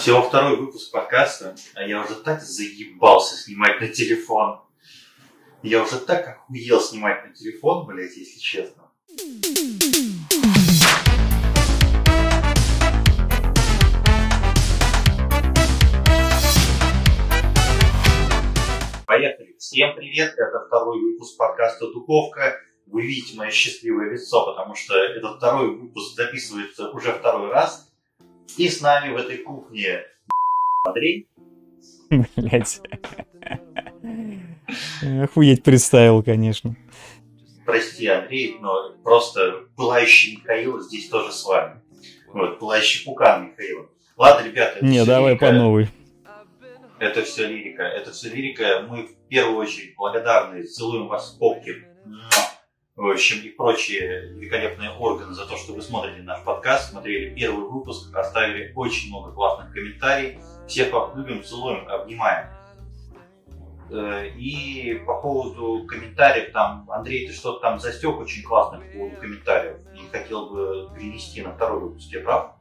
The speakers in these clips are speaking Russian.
Всего второй выпуск подкаста, а я уже так заебался снимать на телефон. Я уже так охуел снимать на телефон, блядь, если честно. Поехали. Всем привет, это второй выпуск подкаста «Духовка». Вы видите мое счастливое лицо, потому что этот второй выпуск записывается уже второй раз – и с нами в этой кухне Андрей. Блять. Охуеть представил, конечно. Прости, Андрей, но просто пылающий Михаил здесь тоже с вами. Вот, пылающий пукан Михаила. Ладно, ребята. Не, давай лирика. по новой. Это все лирика. Это все лирика. Мы в первую очередь благодарны. Целуем вас в попки общем, и прочие великолепные органы за то, что вы смотрите наш подкаст, смотрели первый выпуск, оставили очень много классных комментариев. Всех вас любим, целуем, обнимаем. Э, и по поводу комментариев, там, Андрей, ты что-то там застег очень классно по поводу комментариев и хотел бы перенести на второй выпуск, я прав?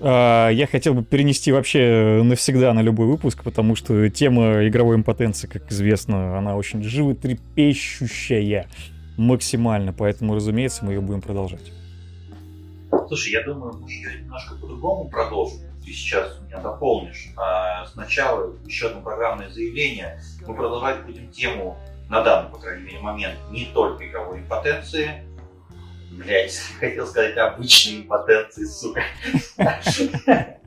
А, я хотел бы перенести вообще навсегда на любой выпуск, потому что тема игровой импотенции, как известно, она очень животрепещущая максимально, поэтому, разумеется, мы ее будем продолжать. Слушай, я думаю, мы ее немножко по-другому продолжим. Ты сейчас меня дополнишь. А сначала еще одно программное заявление. Мы продолжать будем тему на данный, по крайней мере, момент не только игровой импотенции, Блять, хотел сказать обычной импотенции, сука.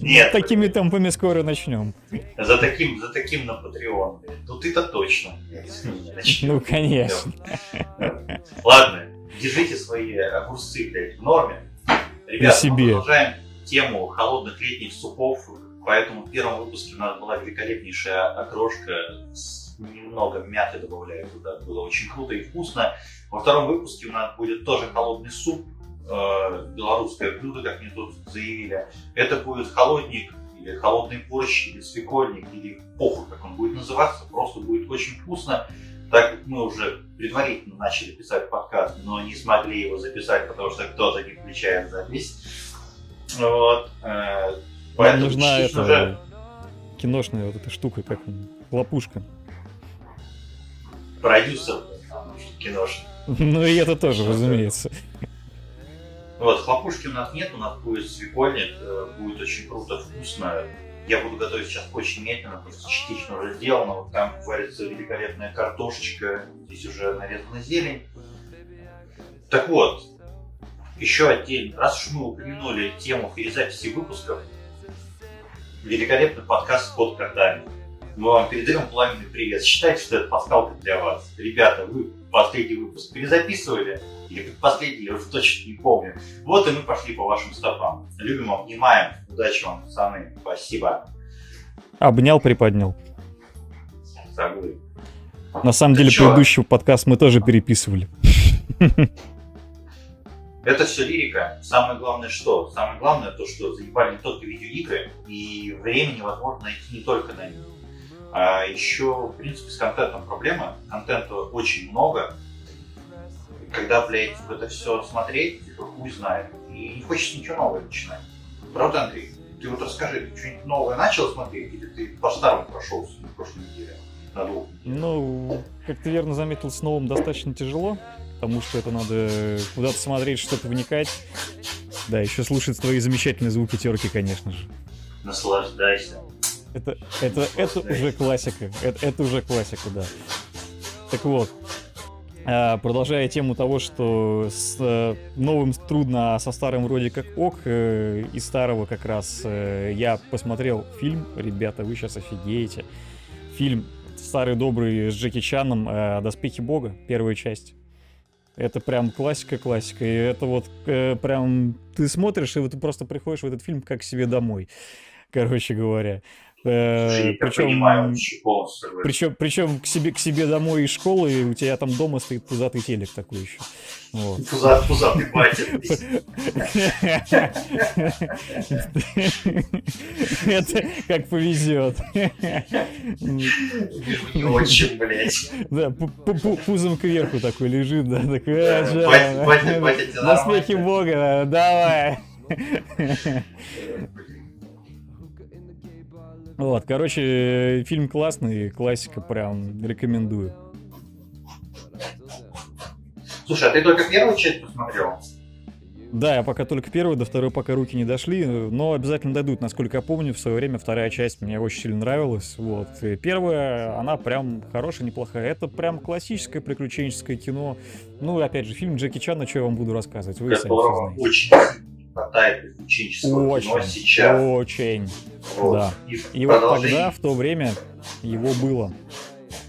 Нет. Такими темпами скоро начнем. За таким, за таким на Patreon. Ну ты-то точно. Ну, конечно. Ладно, держите свои огурцы, блядь, в норме. Ребята, мы продолжаем тему холодных летних супов. Поэтому в первом выпуске у нас была великолепнейшая окрошка с немного мяты добавляю туда. Было очень круто и вкусно. Во втором выпуске у нас будет тоже холодный суп э, белорусское блюдо, как мне тут заявили. Это будет холодник или холодный борщ, или свекольник, или похуй, как он будет называться. Просто будет очень вкусно. Так как мы уже предварительно начали писать подкаст, но не смогли его записать, потому что кто-то не включает запись. Вот. Э, поэтому нужна эта уже... киношная вот эта штука, как лопушка. Продюсер киношный. Ну и это тоже, разумеется. Вот, хлопушки у нас нет, у нас будет свекольник, будет очень круто, вкусно. Я буду готовить сейчас очень медленно, просто частично уже сделано. Вот там варится великолепная картошечка, здесь уже нарезана зелень. Так вот, еще отдельно, раз уж мы упомянули тему перезаписи выпусков, великолепный подкаст «Код Кардами». Мы вам передаем пламенный привет. Считайте, что это пасхалка для вас. Ребята, вы последний выпуск перезаписывали, или последний, я уже точно не помню. Вот и мы пошли по вашим стопам. Любим, обнимаем. Удачи вам, пацаны. Спасибо. Обнял, приподнял. Забыл. На самом Ты деле, чё? предыдущий подкаст мы тоже переписывали. Это все лирика. Самое главное что? Самое главное то, что заебали не только видеоигры, и времени возможно найти не только на них. А еще, в принципе, с контентом проблема. Контента очень много. Когда, блядь, в это все смотреть, типа, хуй знает. И не хочется ничего нового начинать. Правда, Андрей? Ты вот расскажи, ты что-нибудь новое начал смотреть, или ты по-старому прошелся на прошлой неделе? На двух Ну, как ты верно заметил, с новым достаточно тяжело, потому что это надо куда-то смотреть, что-то вникать. Да, еще слушать твои замечательные звуки терки, конечно же. Наслаждайся. Это, это, это уже классика. Это, это уже классика, да. Так вот, а, продолжая тему того, что с э, новым трудно, а со старым вроде как ок, э, и старого как раз э, я посмотрел фильм, ребята, вы сейчас офигеете. Фильм старый добрый с Джеки Чаном «Доспехи Бога», первая часть. Это прям классика-классика. И это вот прям ты смотришь, и вот ты просто приходишь в этот фильм как себе домой, короче говоря. Э, причем, причем, причем к себе, к себе домой из школы, и у тебя там дома стоит пузатый телек такой еще. Вот. Пузат, пузатый батя. Это как повезет. Очень, блядь. Да, пузом кверху такой лежит, да, такой. На смехе бога, давай. Вот, короче, фильм классный, классика прям рекомендую. Слушай, а ты только первую часть посмотрел? Да, я пока только первую, до второй пока руки не дошли, но обязательно дойдут. Насколько я помню, в свое время вторая часть мне очень сильно нравилась. Вот. И первая, она прям хорошая, неплохая. Это прям классическое приключенческое кино. Ну, опять же, фильм Джеки Чана, что я вам буду рассказывать. Вы Которого очень хватает приключенческого очень, кино сейчас. Очень, вот. да. И, и вот тогда, в то время, его было.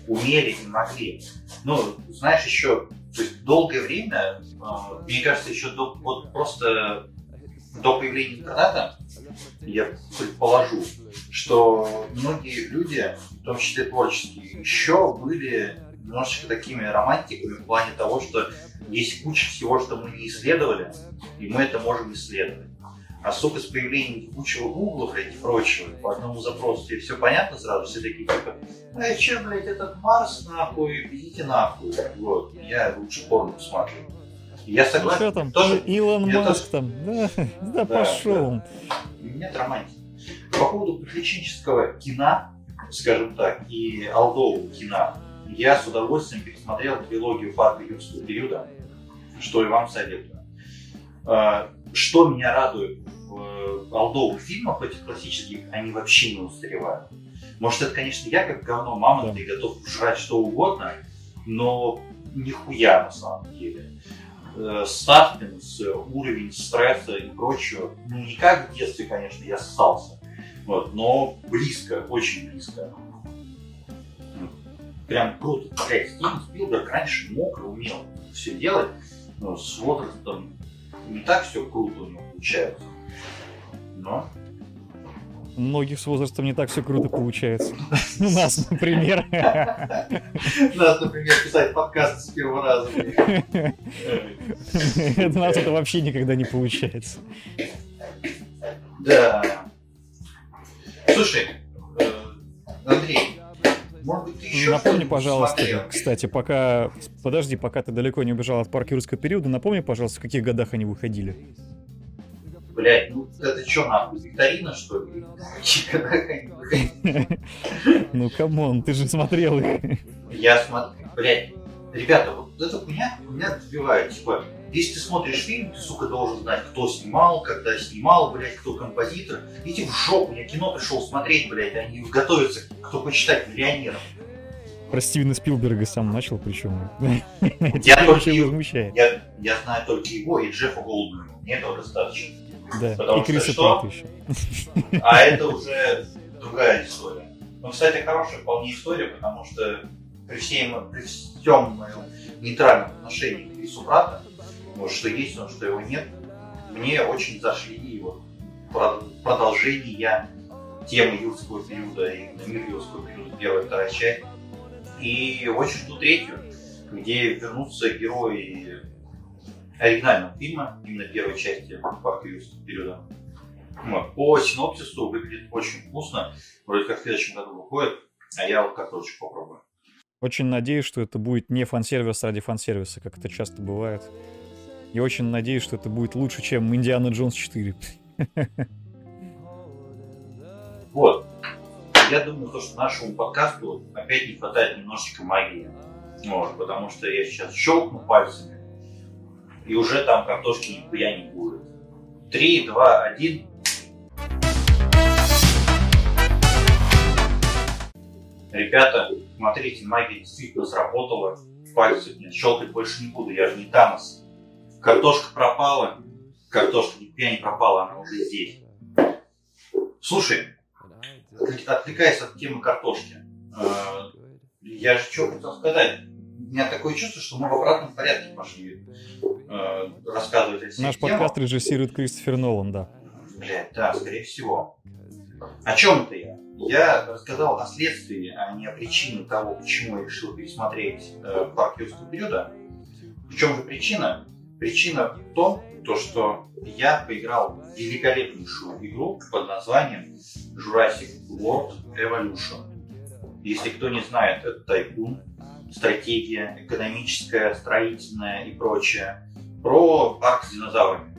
Умели и могли. Ну, знаешь, еще то есть долгое время, а, мне кажется, еще до, вот просто до появления интернета, я предположу, что многие люди, в том числе творческие, еще были немножечко такими романтиками в плане того, что есть куча всего, что мы не исследовали, и мы это можем исследовать. А сука, с появлением кучего гуглов и прочего, по одному запросу тебе все понятно сразу, все такие типа, а че, блядь, этот Марс нахуй, идите нахуй. Вот, я лучше порно посмотрю. Я согласен. Ну, что там, тоже, Илон Маск тоже... там, да, да, да пошел. Да. Нет романтики. По поводу приключенческого кино, скажем так, и алдового кино, я с удовольствием пересмотрел трилогию парка юрского периода, что и вам советую. А, что меня радует в алдовых фильмах, этих классических, они вообще не устаревают. Может, это, конечно, я как говно да. и готов жрать что угодно, но нихуя на самом деле. Э, Саспенс, уровень стресса и прочего, ну, не как в детстве, конечно, я ссался, вот, но близко, очень близко. Прям круто. Блять, Стивен Спилберг раньше мог умел все делать, но с возрастом не так все круто у него получается. Но многих с возрастом не так все круто получается. У нас, например. У нас, например, писать подкаст с первого раза. У нас это вообще никогда не получается. Да. Слушай, э, Андрей, может быть, ты еще Напомни, пожалуйста, смотрел? кстати, пока... Подожди, пока ты далеко не убежал от парка юрского периода, напомни, пожалуйста, в каких годах они выходили блядь, ну это что нахуй, викторина, что ли? Ну, come on, ты же смотрел их. Я смотрю, блядь, ребята, вот эта хуйня меня добивает, типа, если ты смотришь фильм, ты, сука, должен знать, кто снимал, когда снимал, блядь, кто композитор. Иди в жопу, я кино пришел смотреть, блядь, а не готовиться, кто хочет стать миллионером. Про Стивена Спилберга сам начал, причем. Я, только его, я, я знаю только его и Джеффа Голдблюма. Мне этого достаточно. Да, Потому и Криса что, еще. А это уже другая история. Ну, кстати, хорошая вполне история, потому что при, всем, при всем моем нейтральном отношении к Крису Брата, вот, что есть он, что его нет, мне очень зашли вот, продолжения темы юрского периода и мир юрского периода, первая и вторая часть. И очень жду третью, где вернутся герои оригинального фильма, именно первой части парка юрского периода. По синопсису выглядит очень вкусно. Вроде как в следующем году выходит, а я вот как очень попробую. Очень надеюсь, что это будет не фан-сервис ради фан-сервиса, как это часто бывает. И очень надеюсь, что это будет лучше, чем Индиана Джонс 4. Вот. Я думаю, то, что нашему подкасту опять не хватает немножечко магии. Вот, потому что я сейчас щелкну пальцами, и уже там картошки нихуя не будет. Три, два, один. Ребята, смотрите, магия действительно сработала. Пальцы нет, щелкать больше не буду, я же не Танос. Картошка пропала. Картошка нихуя не пропала, она уже здесь. Слушай, отвлекаясь от темы картошки, э, я же что хотел сказать. У меня такое чувство, что мы в обратном порядке пошли э, рассказывать о Наш темах. подкаст режиссирует Кристофер Нолан, да. Блять, да, скорее всего. О чем это я? Я рассказал о следствии, а не о причине того, почему я решил пересмотреть э, парк юрского периода. В чем же причина? Причина в том, то, что я поиграл в великолепнейшую игру под названием Jurassic World Evolution. Если кто не знает, это тайкун, стратегия экономическая, строительная и прочее про парк с динозаврами.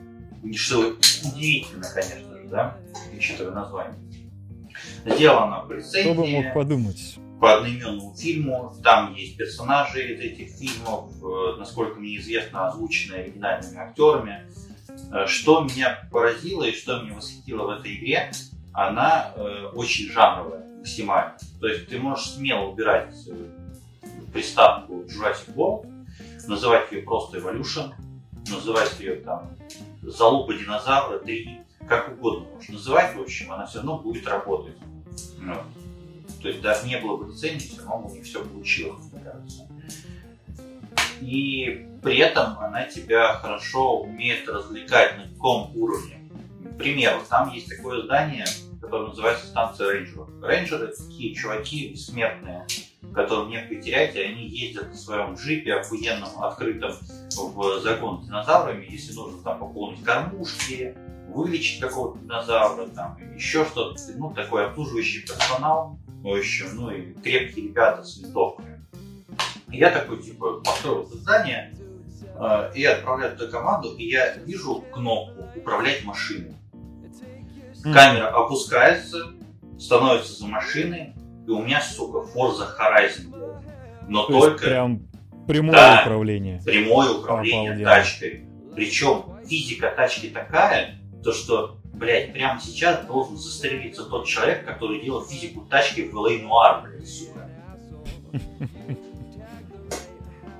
Что удивительно, конечно же, да, учитывая название. Сделано по Кто бы мог подумать? По одноименному фильму. Там есть персонажи из этих фильмов, э, насколько мне известно, озвученные оригинальными актерами. Э, что меня поразило и что меня восхитило в этой игре, она э, очень жанровая максимально. То есть ты можешь смело убирать приставку Jurassic World, называть ее просто Evolution, называть ее там Залупа динозавра 3, как угодно можешь называть, в общем, она все равно будет работать. То есть даже не было бы лицензии, все равно у них все получилось, мне кажется. И при этом она тебя хорошо умеет развлекать на каком уровне. К примеру, там есть такое здание, которое называется станция рейнджеров. Рейнджеры это такие чуваки бессмертные, которым некуда терять, и они ездят на своем джипе охуенном, открытом в загон с динозаврами, если нужно там пополнить кормушки, вылечить какого-то динозавра, там, еще что-то, ну, такой обслуживающий персонал, общем, ну, и крепкие ребята с винтовками. И я такой, типа, построил это здание, э, и отправляю туда команду, и я вижу кнопку «Управлять машиной». Камера опускается, становится за машиной, и у меня, сука, Forza Horizon. Но То только... прям прямое да, управление. Прямое управление Обалденно. тачкой. Причем физика тачки такая, то что, блядь, прямо сейчас должен застрелиться тот человек, который делал физику тачки в LA Noir, блядь, сука.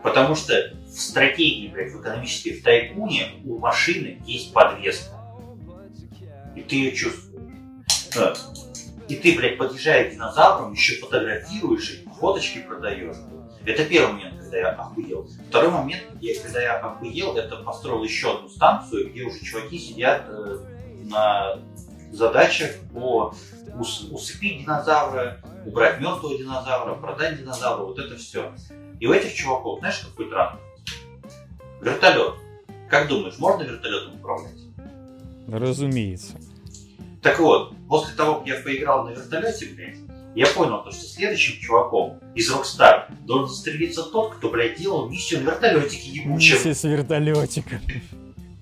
Потому что в стратегии, блядь, в экономической, в тайкуне у машины есть подвеска. И ты ее чувствуешь. И ты, блядь, подъезжая к динозаврам, еще фотографируешь их, фоточки продаешь. Это первый момент, когда я охуел. Второй момент, я, когда я охуел, это построил еще одну станцию, где уже чуваки сидят э, на задачах по ус, усыпить динозавра, убрать мертвого динозавра, продать динозавра, вот это все. И у этих чуваков, знаешь, какой транспорт? Вертолет. Как думаешь, можно вертолетом управлять? Разумеется. Так вот, после того, как я поиграл на вертолете, блядь, я понял, то, что следующим чуваком из Rockstar должен застрелиться тот, кто, блядь, делал миссию на вертолетике ебучем. Миссия с вертолетиком.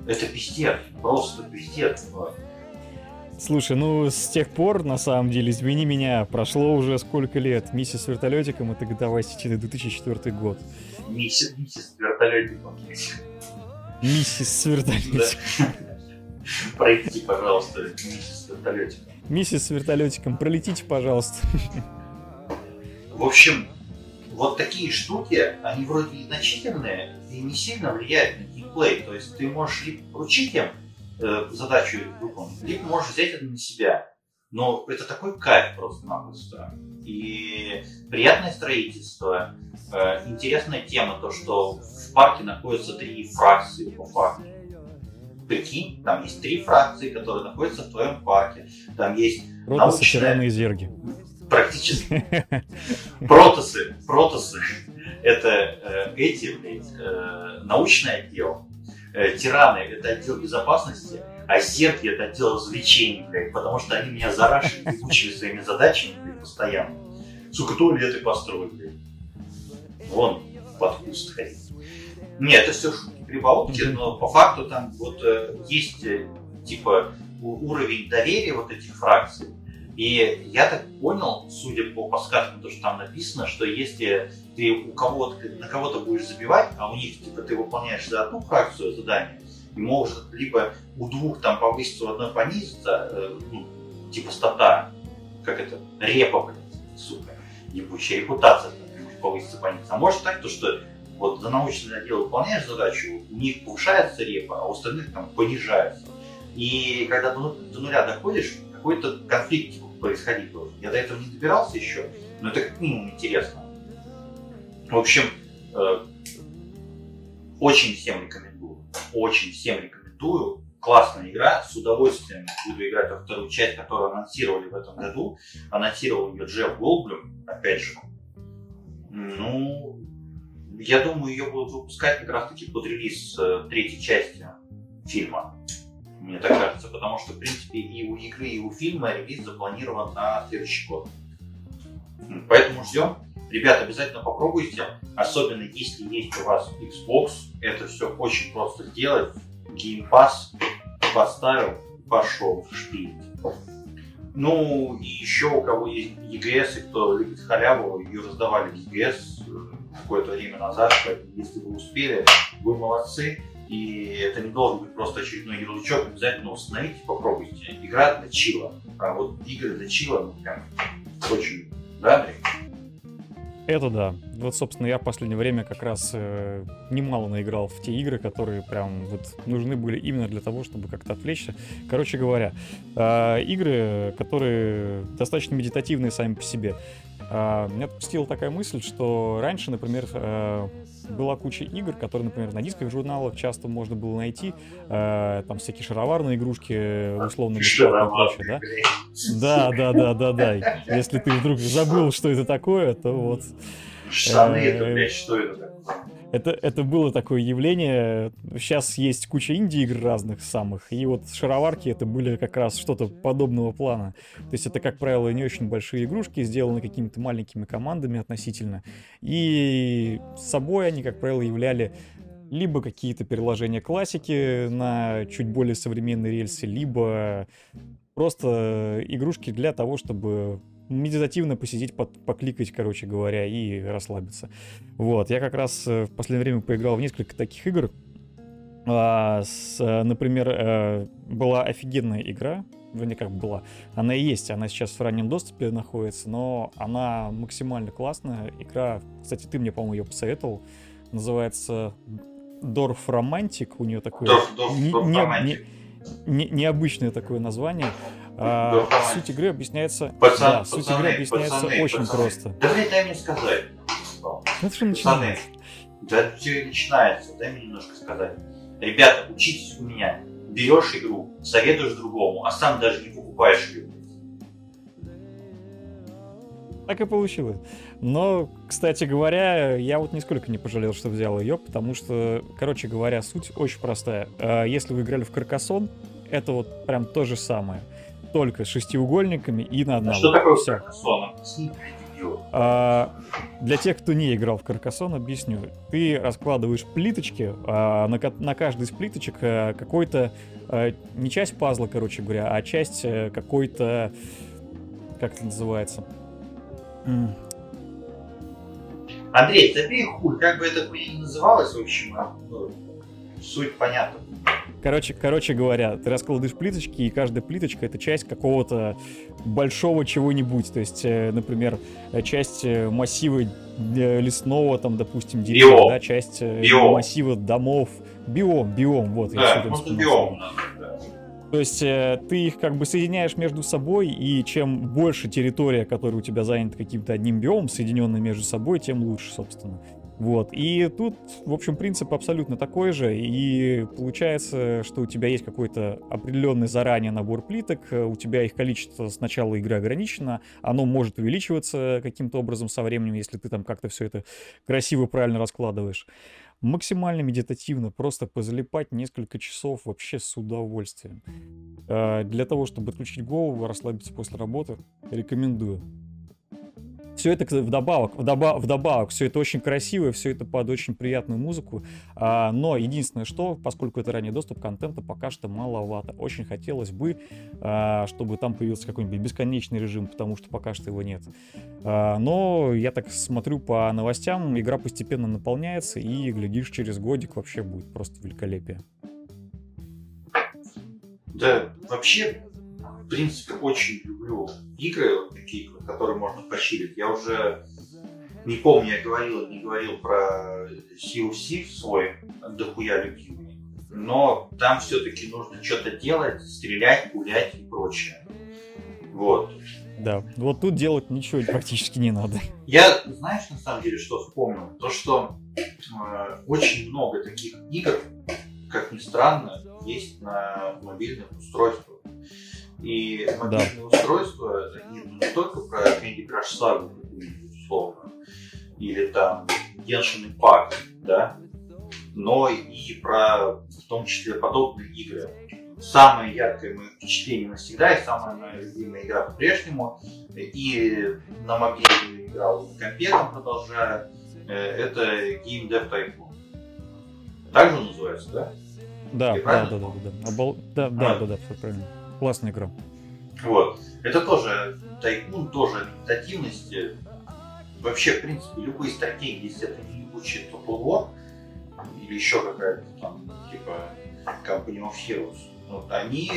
Это пиздец, просто пиздец. Слушай, ну с тех пор, на самом деле, извини меня, прошло уже сколько лет. Миссия с вертолетиком это давай 2004 год. Миссия, миссия с вертолетиком. Миссия с вертолетиком. Пройдите, пожалуйста, миссия с вертолетиком. Миссис с вертолетиком, пролетите, пожалуйста. В общем, вот такие штуки, они вроде незначительные и не сильно влияют на геймплей. То есть ты можешь либо поручить им э, задачу выполнить, либо можешь взять это на себя. Но это такой кайф просто-напросто. И приятное строительство, э, интересная тема, то, что в парке находятся три фракции по факту прикинь, там есть три фракции, которые находятся в твоем парке. Там есть Протосы, научная... и зерги. Практически. Протосы. Протосы. Это э, эти, блядь, э, научный отдел. Э, тираны — это отдел безопасности. А зерги — это отдел развлечений, блядь, потому что они меня зарашили и мучили своими задачами, блядь, постоянно. Сука, туалеты построили, блядь. Вон, под куст ходить. Нет, это все шутки прибаутки, но по факту там вот э, есть э, типа уровень доверия вот этих фракций. И я так понял, судя по подсказкам, то, что там написано, что если ты у кого-то, на кого-то будешь забивать, а у них типа ты выполняешь за одну фракцию задание, и может либо у двух там повыситься, у одной понизиться, э, ну, типа стата, как это, репа, блядь, сука, ебучая репутация, может повыситься, понизиться. А может так, то, что вот за научный отдел выполняешь задачу, у них повышается репа, а у остальных там понижается. И когда до, до нуля доходишь, какой-то конфликт типа, происходить должен. Я до этого не добирался еще, но это как минимум интересно. В общем, э, очень всем рекомендую. Очень всем рекомендую. Классная игра, с удовольствием буду играть во вторую часть, которую анонсировали в этом году. Анонсировал ее Джефф Голблюм, опять же. Ну, я думаю, ее будут выпускать как раз-таки под релиз э, третьей части фильма. Мне так кажется, потому что, в принципе, и у игры, и у фильма релиз запланирован на следующий год. Поэтому ждем. Ребята, обязательно попробуйте, особенно если есть у вас Xbox. Это все очень просто сделать. Game Pass поставил, пошел в шпиль. Ну, и еще у кого есть EGS, и кто любит халяву, ее раздавали в EGS какое-то время назад, поэтому если вы успели, вы молодцы. И это не должен быть просто очередной ярлычок, обязательно установите, попробуйте. Игра для чила. А вот игры для чила, ну прям очень, да, Андрей? Это да. Вот, собственно, я в последнее время как раз э, немало наиграл в те игры, которые прям вот нужны были именно для того, чтобы как-то отвлечься. Короче говоря, э, игры, которые достаточно медитативные сами по себе. Э, меня отпустила такая мысль, что раньше, например, э, была куча игр, которые, например, на дисках журналах часто можно было найти, э, там всякие шароварные игрушки, условно бесплатно и прочее, да? Да, да, да, да, да. Если ты вдруг забыл, что это такое, то вот... Штаны, это, э, блядь, что это такое? Это, это было такое явление. Сейчас есть куча инди-игр разных самых, и вот шароварки это были как раз что-то подобного плана. То есть это, как правило, не очень большие игрушки, сделаны какими-то маленькими командами относительно. И с собой они, как правило, являли либо какие-то переложения классики на чуть более современные рельсы, либо просто игрушки для того, чтобы медитативно посидеть, под, покликать, короче говоря, и расслабиться. Вот, я как раз э, в последнее время поиграл в несколько таких игр. А, с, э, например, э, была офигенная игра, вернее, как была, она и есть, она сейчас в раннем доступе находится, но она максимально классная. Игра, кстати, ты мне, по-моему, ее посоветовал, называется Dorf Romantic, у нее такое... Dorf, Dorf, не, Dorf не, не, необычное такое название. А, суть игры объясняется. Пацан, да, суть игры объясняется пацаны, очень пацаны. просто. Да дай мне сказать. Ну, это что начинается? Да все начинается, дай мне немножко сказать. Ребята, учитесь у меня. Берешь игру, советуешь другому, а сам даже не покупаешь ее. Так и получилось. Но, кстати говоря, я вот нисколько не пожалел, что взял ее, потому что, короче говоря, суть очень простая. А, если вы играли в Каркасон, это вот прям то же самое только с шестиугольниками и на одного. А что такое Все. Каркасон? А, для тех, кто не играл в Каркасон, объясню. Ты раскладываешь плиточки, а, на, на каждой из плиточек а, какой-то, а, не часть пазла, короче говоря, а часть а, какой-то, как это называется? Андрей, забей хуй, как бы это ни называлось, в общем, а, ну, суть понятна. Короче, короче говоря, ты раскладываешь плиточки, и каждая плиточка — это часть какого-то большого чего-нибудь. То есть, э, например, э, часть э, массива лесного, там, допустим, дерева, да, часть биом. массива домов. Биом, биом, вот. Да, просто биом. То есть ты их как бы соединяешь между собой, и чем больше территория, которая у тебя занята каким-то одним биомом, соединенная между собой, тем лучше, собственно. Вот. И тут, в общем, принцип абсолютно такой же. И получается, что у тебя есть какой-то определенный заранее набор плиток, у тебя их количество с начала игры ограничено, оно может увеличиваться каким-то образом со временем, если ты там как-то все это красиво, правильно раскладываешь. Максимально медитативно, просто позалипать несколько часов вообще с удовольствием. А, для того, чтобы отключить голову, расслабиться после работы, рекомендую. Все это вдобавок, вдобавок, вдобавок, все это очень красиво, все это под очень приятную музыку. А, но единственное, что, поскольку это ранний доступ, контента пока что маловато. Очень хотелось бы, а, чтобы там появился какой-нибудь бесконечный режим, потому что пока что его нет. А, но я так смотрю по новостям, игра постепенно наполняется, и, глядишь, через годик вообще будет просто великолепие. Да, вообще, в принципе, очень люблю игры, такие, которые можно пощирить. Я уже не помню, я говорил, не говорил про Sea of Thieves свой, дохуя любимый. Но там все-таки нужно что-то делать, стрелять, гулять и прочее. Вот. Да, вот тут делать ничего практически не надо. Я, знаешь, на самом деле, что вспомнил? То, что э, очень много таких игр, как ни странно, есть на мобильных устройствах. И мобильные да. устройства, они не только про Candy Crush Saga, условно, или там Genshin Impact, да, но и про, в том числе, подобные игры. Самое яркое мое впечатление навсегда и самая моя любимая игра по-прежнему, и на мобильную играл, на компе продолжаю, э, это Game Dev Tycoon. Так же называется, да? Да, да, да, да, да, да, да, да, да, да, все правильно. Классная игра. Вот. Это тоже тайкун, тоже медитативность. Вообще, в принципе, любые стратегии, если это не ебучий Total или еще какая-то там, типа Company of Heroes, вот, они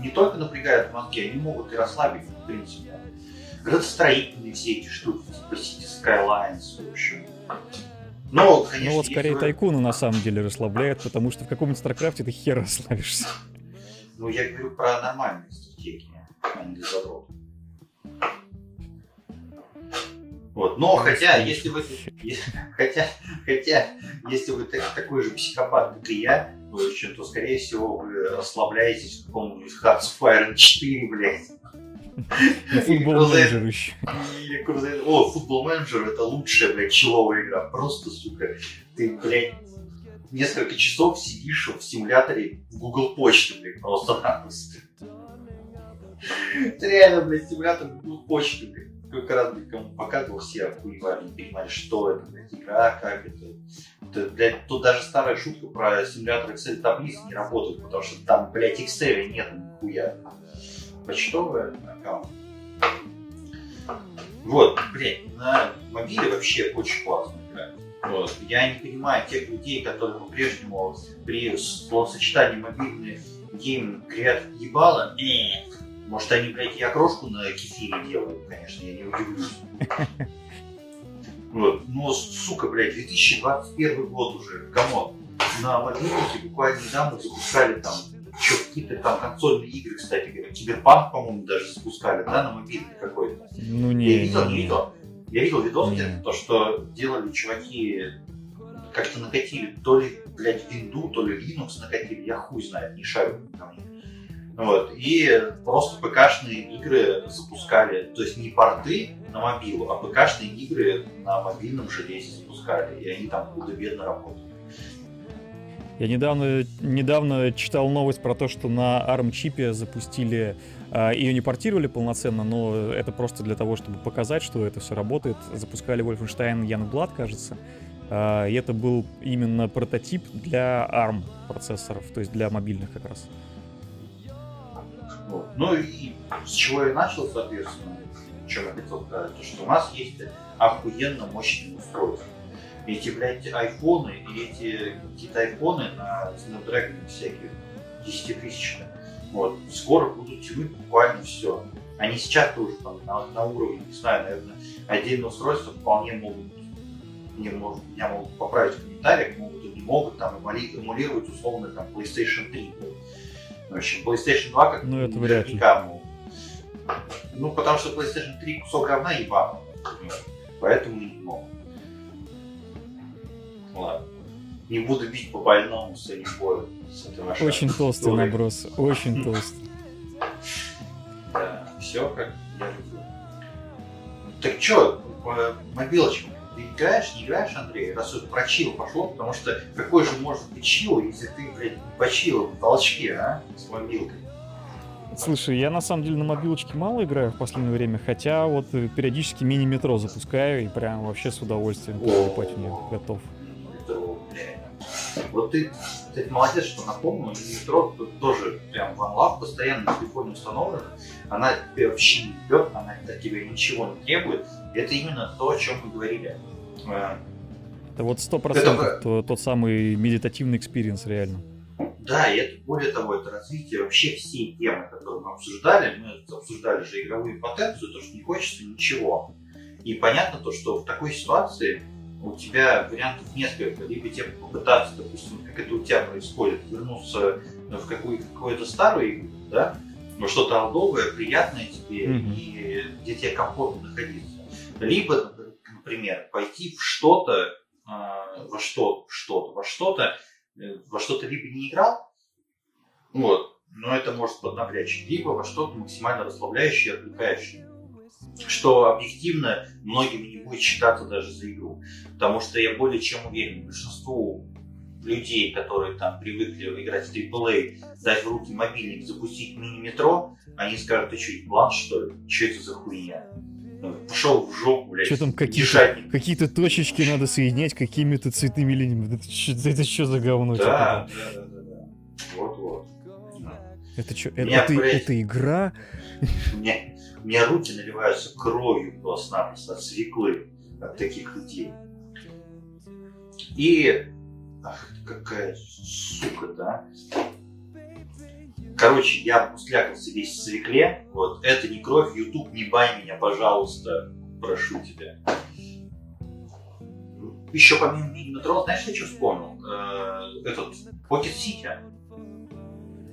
не только напрягают мозги, они могут и расслабить, в принципе. Градостроительные все эти штуки, типа Cities Skylines, в общем. Но, конечно, ну вот скорее вы... тайкуны на самом деле расслабляют, потому что в каком-нибудь Старкрафте ты хер расслабишься. Ну, я говорю про нормальные стратегии, а не задротов. Вот. Но хотя, если вы, хотя, хотя, если вы такой же психопат, как и я, в общем, то, скорее всего, вы расслабляетесь в каком-нибудь Hearts of Iron 4, блядь. Футбол менеджер еще. О, футбол менеджер это лучшая, блядь, человая игра. Просто, сука, ты, блядь, несколько часов сидишь в симуляторе в Google почты, блядь, просто-напросто. Это реально, блядь, симулятор Google почты, блядь сколько раз, блядь, кому показывал, все охуевали, не понимали, что это, блядь, игра, как это. это блядь, тут даже старая шутка про симулятор Excel таблиц не работает, потому что там, блядь, Excel нет нихуя. Почтовый аккаунт. Вот, блядь, на мобиле вообще очень классно. Вот. Я не понимаю тех людей, которые по-прежнему при словосочетании мобильный гейм говорят ебало. Может, они, блядь, и окрошку на кефире делают, конечно, я не удивлюсь. Вот. Но, сука, блядь, 2021 год уже, come on. На мобильнике буквально недавно запускали там еще какие-то там консольные игры, кстати говоря. Киберпанк, по-моему, даже запускали, да, на мобильный какой-то. Ну не. Я видел, не видел. Я видел видос, где то, что делали чуваки, как-то накатили, то ли, блядь, винду, то ли Linux накатили, я хуй знает, не шарю ко мне. Вот. И просто ПК-шные игры запускали, то есть не порты на мобилу, а ПК-шные игры на мобильном железе запускали, и они там худо-бедно работали. Я недавно, недавно читал новость про то, что на ARM-чипе запустили, э, ее не портировали полноценно, но это просто для того, чтобы показать, что это все работает. Запускали Wolfenstein Youngblood, кажется. Э, и это был именно прототип для ARM процессоров, то есть для мобильных как раз. Ну и с чего я начал, соответственно, что я хотел сказать, то что у нас есть охуенно мощные устройства. Эти, блядь, айфоны и эти какие-то айфоны на Snapdragon всяких 10 тысяч, вот, скоро будут тянуть буквально все. Они сейчас тоже там на, на уровне, не знаю, наверное, отдельные устройства вполне могут, не может, меня могут поправить в комментариях, могут и не могут там эмулировать условно там PlayStation 3. В общем, PlayStation 2 как ну, это вряд ли. Мол. Ну, потому что PlayStation 3 кусок говна ебаного. Поэтому не могу. Ладно. Не буду бить по больному с этим боем. Очень толстый наброс. Очень толстый. Да, все как я люблю. Так что, мобилочка, ты играешь, не играешь, Андрей, раз это про чил пошло, потому что какой же может быть чил, если ты, блядь, почил в толчке, а, с мобилкой? Слушай, я на самом деле на мобилочке мало играю в последнее время, хотя вот периодически мини-метро запускаю и прям вообще с удовольствием покупать в нее готов. Вот ты, ты молодец, что напомнил, метро тоже прям в OneLove постоянно телефоне установлена, она тебе вообще не бьет, она от тебя ничего не требует, это именно то, о чем мы говорили. Э, это вот сто процентов тот самый медитативный experience реально. Да, и это, более того, это развитие вообще всей темы, которую мы обсуждали. Мы обсуждали же игровую потенцию, то, что не хочется ничего. И понятно то, что в такой ситуации у тебя вариантов несколько. Либо тебе попытаться, допустим, как это у тебя происходит, вернуться в какую- какую-то старую игру, да, но что-то алдовое, приятное тебе, mm-hmm. и где тебе комфортно находиться либо, например, пойти в что-то, а, во что, что-то, во что-то, э, во что-то либо не играл, вот, но это может поднапрячь, либо во что-то максимально расслабляющее и отвлекающее, что объективно многим не будет считаться даже за игру, потому что я более чем уверен, большинству людей, которые там привыкли играть в AAA, дать в руки мобильник, запустить мини-метро, они скажут, ты что, план что ли? Что это за хуйня? пошел в жопу, блядь. Что там какие-то, какие-то точечки надо соединять какими-то цветными линиями. Это, это, это что за говно? Да, да, да, да, да. Вот-вот. Это что, это, это, это игра? Меня, у меня руки наливаются кровью просто-напросто от свеклы, от таких людей. И... Ах, какая сука, да? Короче, я слякался весь в свекле. Вот, это не кровь, YouTube, не бай меня, пожалуйста. Прошу тебя. Еще помимо мини-метро, знаешь, я что вспомнил? Э, этот Pocket City.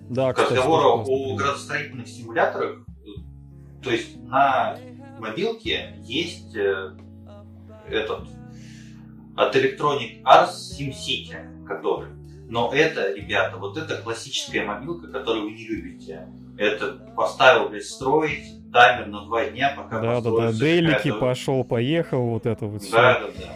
Да, К разговору о градостроительных симуляторах. То есть на мобилке есть э, этот от Electronic Arts SimCity, который но это, ребята, вот это классическая мобилка, которую вы не любите. Это поставил, блядь, строить, таймер на два дня, пока Да, да, да, дейлики пошел, поехал, вот это вот все. Да, да, да.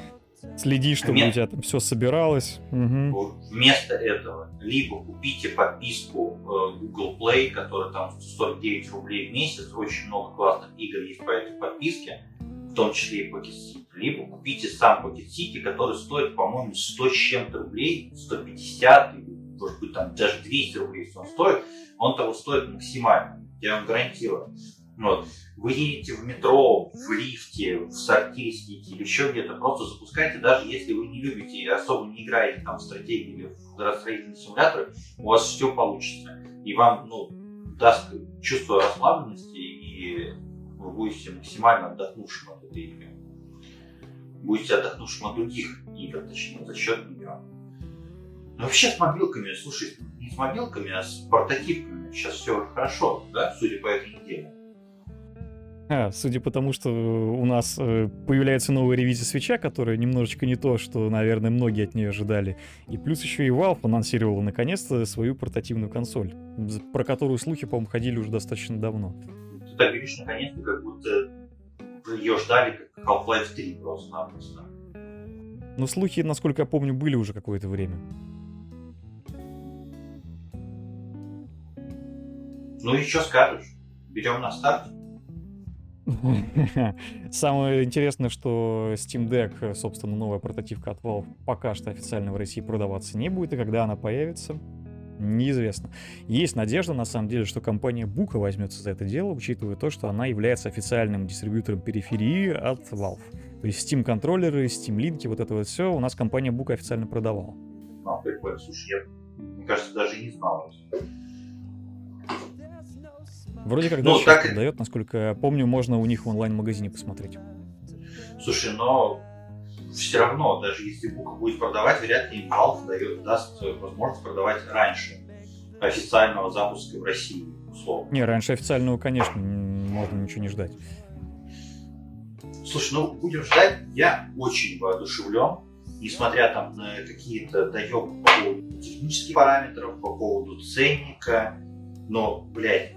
Следи, чтобы Вместо... у тебя там все собиралось. Угу. Вместо этого либо купите подписку э, Google Play, которая там 49 рублей в месяц, очень много классных игр есть по этой подписке, в том числе и Pocket City либо купите сам Pocket City, который стоит, по-моему, 100 с чем-то рублей, 150, или, может быть, там даже 200 рублей, если он стоит, он того стоит максимально, я вам гарантирую. Вот. Вы едете в метро, в лифте, в сортире сидите или еще где-то, просто запускайте, даже если вы не любите и особо не играете там в стратегии или в градостроительные симуляторы, у вас все получится. И вам ну, даст чувство расслабленности, и вы будете максимально отдохнувшим от этой игры будете отдохнувшим от других игр, точнее, за счет нее. Но вообще с мобилками, слушай, не с мобилками, а с портативками сейчас все хорошо, да, судя по этой неделе. А, судя по тому, что у нас э, появляется новая ревизия свеча, которая немножечко не то, что, наверное, многие от нее ожидали. И плюс еще и Valve анонсировала наконец-то свою портативную консоль, про которую слухи, по-моему, ходили уже достаточно давно. Ты так говоришь, наконец-то, как будто ее ждали как Half-Life 3 просто-напросто. Но слухи, насколько я помню, были уже какое-то время. Ну и что скажешь? Берем на старт? Самое интересное, что Steam Deck, собственно, новая прототивка от Valve, пока что официально в России продаваться не будет, и когда она появится, Неизвестно. Есть надежда, на самом деле, что компания Бука возьмется за это дело, учитывая то, что она является официальным дистрибьютором периферии от Valve. То есть Steam контроллеры, Steam линки, вот это вот все у нас компания Бука официально продавала. А, прикольно. Слушай, я, мне кажется, даже не знал. Вроде как ну, так... продает, насколько я помню, можно у них в онлайн-магазине посмотреть. Слушай, но все равно, даже если Бука будет продавать, вряд ли им Valve дает, даст возможность продавать раньше официального запуска в России, условно. Не, раньше официального, конечно, можно ничего не ждать. Слушай, ну будем ждать. Я очень воодушевлен, несмотря там на какие-то даем по поводу технических параметров, по поводу ценника, но, блядь,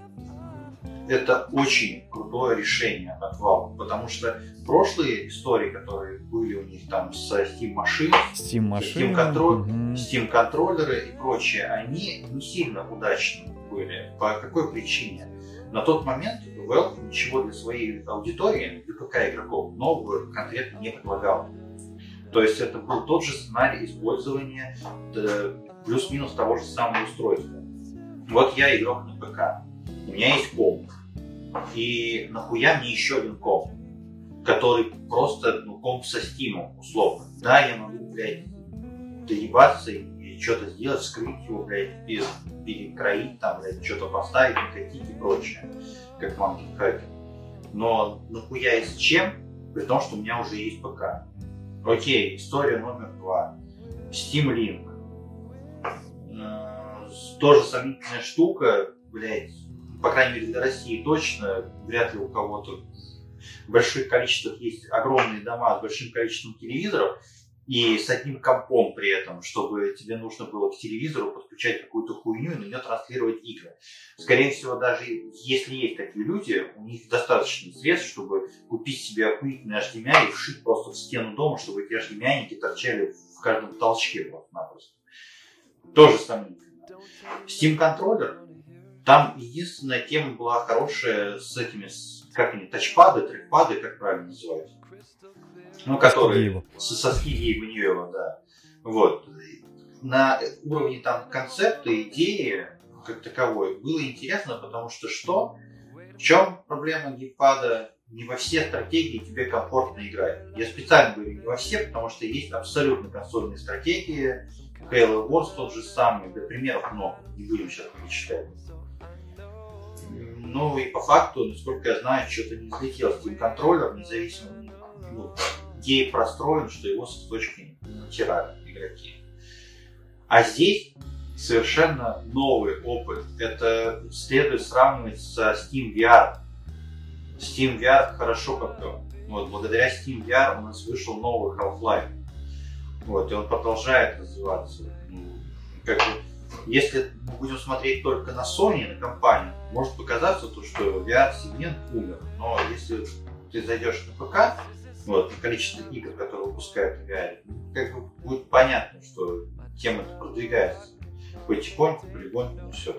это очень крутое решение от Valve, потому что прошлые истории, которые были у них там с Steam машин, Steam, машин, Steam, контроль, угу. Steam контроллеры и прочее, они не сильно удачны были. По какой причине? На тот момент Valve ничего для своей аудитории, для ПК игроков, нового конкретно не предлагал. То есть это был тот же сценарий использования плюс-минус того же самого устройства. Вот я игрок на ПК, у меня есть комп, и нахуя мне еще один комп, который просто ну, комп со стимом, условно. Да, я могу, блядь, доебаться и что-то сделать, вскрыть его, блядь, перекроить, там, блядь, что-то поставить, накатить и прочее, как Monkey Hacker. Но нахуя и с чем, при том, что у меня уже есть ПК. Окей, история номер два. Steam Link. Э, тоже сомнительная штука, блядь, по крайней мере для России точно, вряд ли у кого-то в больших количествах есть огромные дома с большим количеством телевизоров, и с одним компом при этом, чтобы тебе нужно было к телевизору подключать какую-то хуйню и на нее транслировать игры. Скорее всего, даже если есть такие люди, у них достаточно средств, чтобы купить себе охуительный HDMI и вшить просто в стену дома, чтобы эти HDMI торчали в каждом толчке просто-напросто. Тоже сомнительно. Steam контроллер там единственная тема была хорошая с этими, как они, тачпады, трекпады, как правильно называют. Ну, которые со, со Скидиева Ньюева, да. Вот. На уровне там концепта, идеи, как таковой было интересно, потому что что? В чем проблема геймпада? Не во все стратегии тебе комфортно играть. Я специально говорю не во все, потому что есть абсолютно консольные стратегии. Halo Wars тот же самый, для примеров много, не будем сейчас перечислять. Ну и по факту, насколько я знаю, что-то не взлетел Steam контроллер, независимо, ну, гей простроен, что его с точки натирают игроки. А здесь совершенно новый опыт. Это следует сравнивать со Steam VR. Steam VR хорошо как-то. Вот, благодаря Steam VR у нас вышел новый Half-Life. Вот, и он продолжает развиваться. Ну, как бы, если мы будем смотреть только на Sony, на компанию, может показаться то, что VR-сегмент умер. Но если ты зайдешь на ПК, вот, количество игр, которые выпускают в VR, как бы будет понятно, что тема продвигается потихоньку, полигоньку, но все.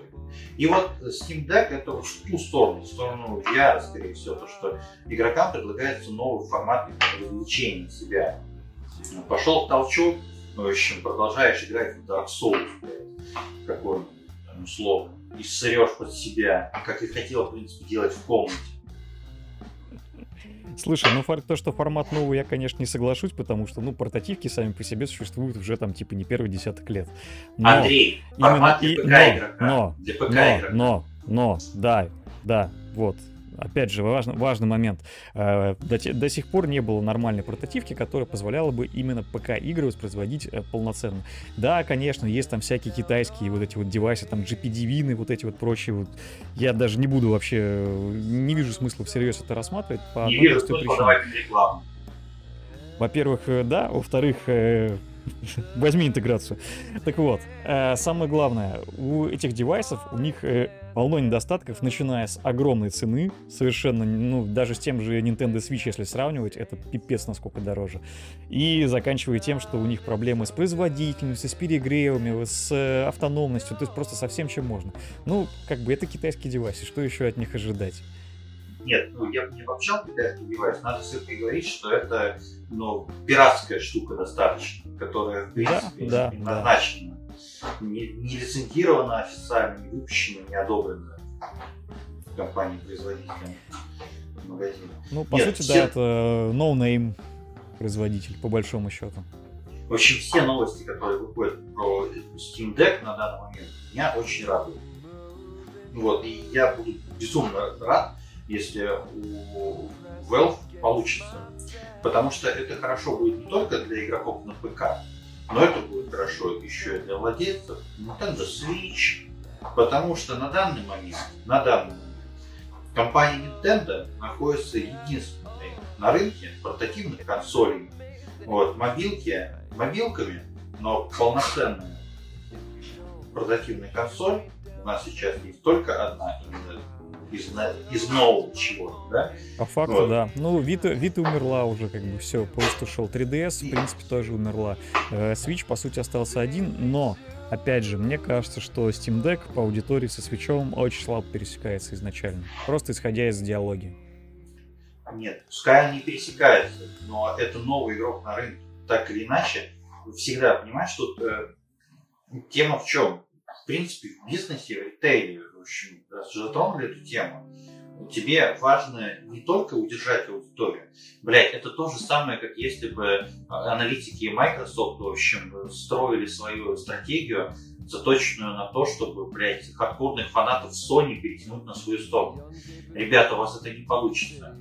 И вот Steam Deck это вот в ту сторону, в сторону VR, скорее всего, то, что игрокам предлагается новый формат развлечения себя. Пошел толчок, ну, в общем, продолжаешь играть в Dark Souls, какой-нибудь, условно, и сырешь под себя, как и хотел, в принципе, делать в комнате. Слушай, ну то, что формат новый, я, конечно, не соглашусь, потому что, ну, портативки сами по себе существуют уже там, типа, не первый десяток лет. Но Андрей, формат именно, для ПК игрока. Но, для ПК но, но, но, да, да, вот опять же, важный, важный момент. Э, до, до сих пор не было нормальной портативки, которая позволяла бы именно ПК-игры воспроизводить э, полноценно. Да, конечно, есть там всякие китайские вот эти вот девайсы, там GPD-вины, вот эти вот прочие. Вот. Я даже не буду вообще, э, не вижу смысла всерьез это рассматривать. По не вижу смысла рекламу. Во-первых, да. Во-вторых, Возьми интеграцию. Так вот, э, самое главное, у этих девайсов, у них э, полно недостатков, начиная с огромной цены, совершенно, ну, даже с тем же Nintendo Switch, если сравнивать, это пипец насколько дороже. И заканчивая тем, что у них проблемы с производительностью, с перегревами, с э, автономностью, то есть просто совсем чем можно. Ну, как бы это китайские девайсы, что еще от них ожидать? Нет, ну я бы не обобщал китайский девайс. Надо все-таки говорить, что это ну, пиратская штука достаточно, которая, в принципе, да, не да, назначена. Не, не лицензирована официально, не выпущена, не одобрена компанией-производителем магазина. Ну, по Нет, сути, все... да, это no-name производитель, по большому счету. В общем, все новости, которые выходят про Steam Deck на данный момент, меня очень радуют. Вот, и я буду безумно рад, если у Valve получится. Потому что это хорошо будет не только для игроков на ПК, но это будет хорошо еще и для владельцев Nintendo Switch. Потому что на данный момент, на данный момент компания Nintendo находится единственной на рынке портативных консолей. Вот, мобилки, мобилками, но полноценная портативная консоль у нас сейчас есть только одна, именно из, из нового чего да? По факту, вот. да. Ну, Vita, Vita умерла уже, как бы все, поезд ушел. 3DS, в принципе, тоже умерла. Э, Switch, по сути, остался один, но Опять же, мне кажется, что Steam Deck по аудитории со свечом очень слабо пересекается изначально. Просто исходя из диалоги. Нет, пускай они пересекаются, но это новый игрок на рынке. Так или иначе, всегда понимаешь, что э, тема в чем? В принципе, в бизнесе, в ритейле в общем, затронули эту тему, тебе важно не только удержать аудиторию. Блять, это то же самое, как если бы аналитики Microsoft, в общем, строили свою стратегию, заточенную на то, чтобы, блядь, хардкорных фанатов Sony перетянуть на свою сторону. Ребята, у вас это не получится.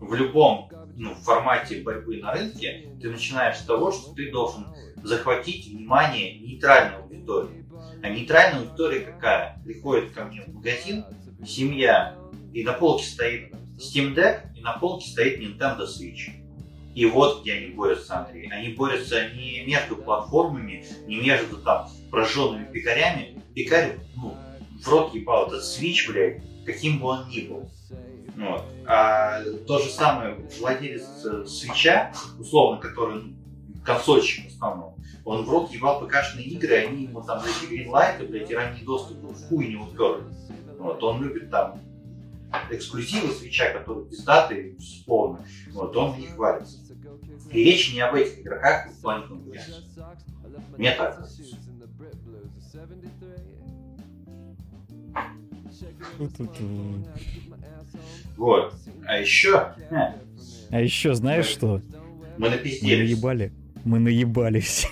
В любом ну, формате борьбы на рынке ты начинаешь с того, что ты должен захватить внимание нейтральной аудитории. А нейтральная аудитория какая? Приходит ко мне в магазин, семья, и на полке стоит Steam Deck, и на полке стоит Nintendo Switch. И вот где они борются, Андрей. Они борются не между платформами, не между там прожженными пекарями. Пекарь, ну, в рот ебал этот Switch, блядь, каким бы он ни был. Вот. А то же самое владелец свеча, условно, который ну, консольщик в основном, он в рот ебал ПКшные игры, они ему там за гринлайты, блядь, и ранний доступ в хуй не уперли. Вот, он любит там эксклюзивы свеча, которые пиздатые, спорно. Вот, он в них варится. И речь не об этих игроках в плане конкуренции. Мне так кажется. Вот. А еще... А еще знаешь что? Мы напиздели. Мы наебали. Мы наебались.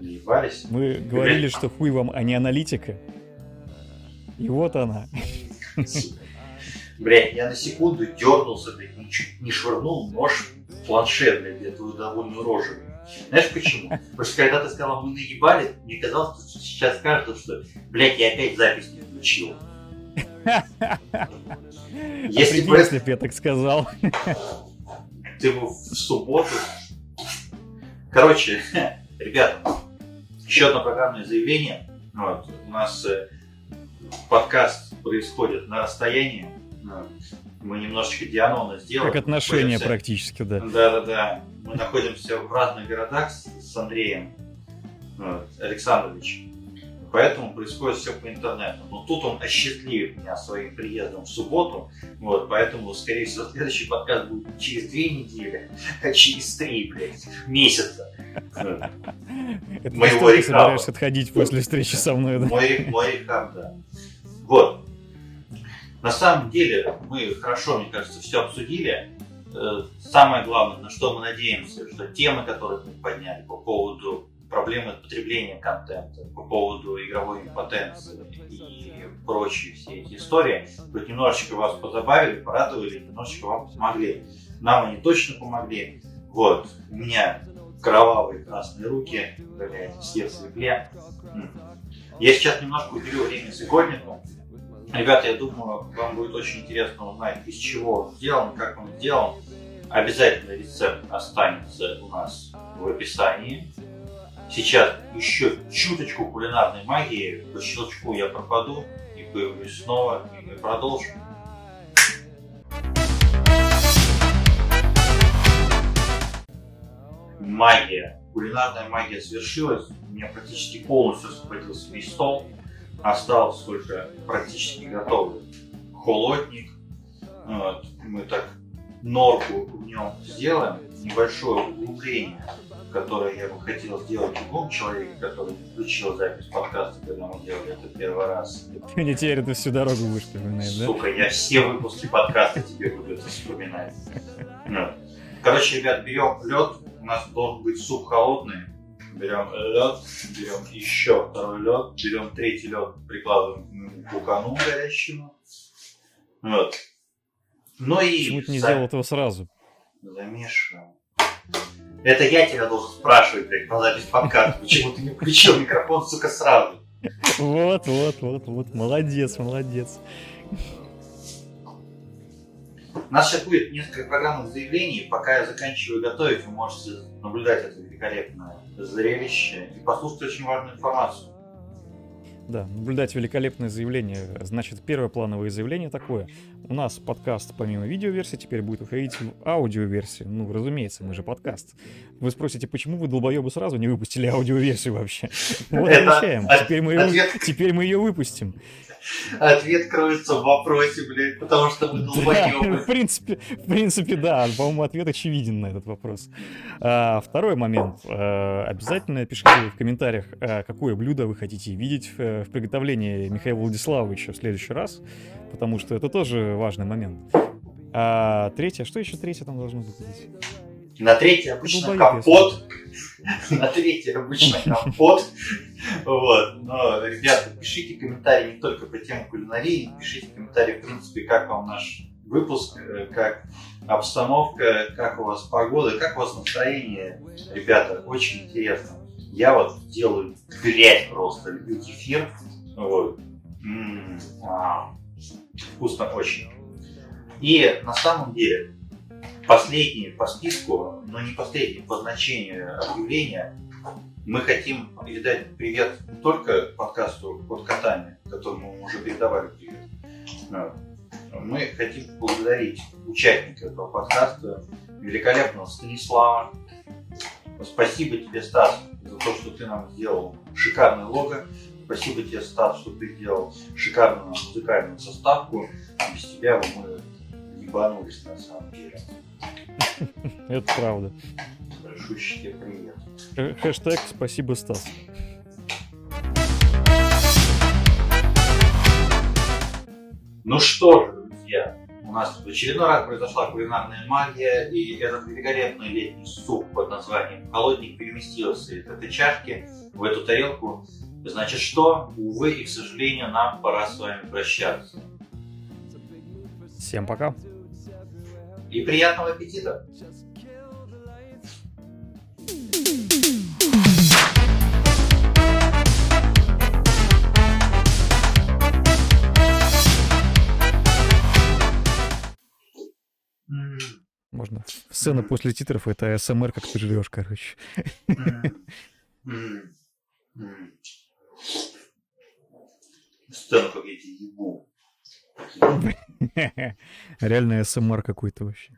Наебались? Мы говорили, что хуй вам, а не аналитика. И вот она. Блять, я на секунду дернулся, блядь, и чуть не швырнул нож в планшет, блядь, для твою довольную рожу. Знаешь почему? Потому что когда ты сказал, мы наебали, мне казалось, что сейчас скажут, что, блядь, я опять запись не включил. Если бы если бы я так сказал. Ты бы в субботу. Короче, ребята, еще одно программное заявление. Вот, у нас э, подкаст происходит на расстоянии. Мы немножечко дианона сделали. Как отношения практически, да. Да-да-да. Мы находимся в разных городах с, с Андреем вот, Александровичем. Поэтому происходит все по интернету. Но тут он осчастливит меня своим приездом в субботу. Вот, поэтому, скорее всего, следующий подкаст будет не через две недели, а через три, блядь, месяца. Это моего ты собираешься отходить после встречи со мной, да? Мой, мой рехаб, да. Вот. На самом деле, мы хорошо, мне кажется, все обсудили. Э, самое главное, на что мы надеемся, что темы, которые мы подняли по поводу проблемы с потреблением контента, по поводу игровой импотенции и прочие все эти истории, хоть немножечко вас позабавили, порадовали, немножечко вам помогли. Нам они точно помогли. Вот, у меня кровавые красные руки, блядь, все в свекле. Я сейчас немножко уделю время сегодняку. Ребята, я думаю, вам будет очень интересно узнать, из чего он сделан, как он сделан. Обязательно рецепт останется у нас в описании. Сейчас еще чуточку кулинарной магии, по щелчку я пропаду и появлюсь снова, и мы продолжим. Магия, кулинарная магия свершилась, у меня практически полностью освободился весь стол, остался только практически готовый холодник. Вот. Мы так норку в нем сделаем, небольшое углубление которое я бы хотел сделать любому человеку, который включил запись подкаста, когда мы делали это первый раз. Ты мне теперь это всю дорогу будешь вспоминать, да? Сука, я все выпуски подкаста тебе буду это вспоминать. Ну. Короче, ребят, берем лед. У нас должен быть суп холодный. Берем лед, берем еще второй лед, берем третий лед, прикладываем к кукану горящему. Вот. Ну и... Почему ты не сделал этого сразу? Замешиваем. Это я тебя должен спрашивать, блядь, на запись подкаста. Почему ты не включил микрофон, сука, сразу? Вот, вот, вот, вот. Молодец, молодец. У нас сейчас будет несколько программных заявлений. Пока я заканчиваю готовить, вы можете наблюдать это великолепное зрелище и послушать очень важную информацию. Да, наблюдать великолепное заявление. Значит, первое плановое заявление такое. У нас подкаст помимо видеоверсии теперь будет выходить в аудиоверсии. Ну, разумеется, мы же подкаст. Вы спросите, почему вы, долбоебы, сразу не выпустили аудиоверсию вообще? Вот отвечаем. Теперь мы, ее, теперь мы ее выпустим. Ответ кроется в вопросе, блядь, потому что мы долбоебы. Да, в принципе, в принципе, да. По-моему, ответ очевиден на этот вопрос. А, второй момент. А, обязательно пишите в комментариях, а, какое блюдо вы хотите видеть в, в приготовлении Михаила Владиславовича в следующий раз, потому что это тоже важный момент. А третье, что еще третье там должно быть? На третье обычно компот. На третье обычно компот. Вот. Но, ребята, пишите комментарии не только по тему кулинарии, пишите комментарии, в принципе, как вам наш выпуск, э, как обстановка, как у вас погода, как у вас настроение. Ребята, очень интересно. Я вот делаю грязь просто, люблю кефир. Вот. М-м-м. Вкусно очень. И на самом деле, последний по списку, но не последний по значению объявления, мы хотим передать привет не только подкасту под котами, которому мы уже передавали привет. Мы хотим поблагодарить участника этого подкаста, великолепного Станислава. Спасибо тебе, Стас, за то, что ты нам сделал шикарное лого. Спасибо тебе, Стас, что ты сделал шикарную музыкальную составку. Без тебя мы ебанулись на самом деле. Это правда. Большущий. Хэштег «Спасибо, Стас». Ну что же, друзья, у нас в очередной раз произошла кулинарная магия, и этот великолепный летний суп под названием «Холодник» переместился из этой чашки в эту тарелку. Значит что? Увы и к сожалению, нам пора с вами прощаться. Всем пока. И приятного аппетита! Можно. Сцена после титров это СМР, как ты жрешь, короче. Сцена, как я тебе ебу. Реально СМР какой-то вообще.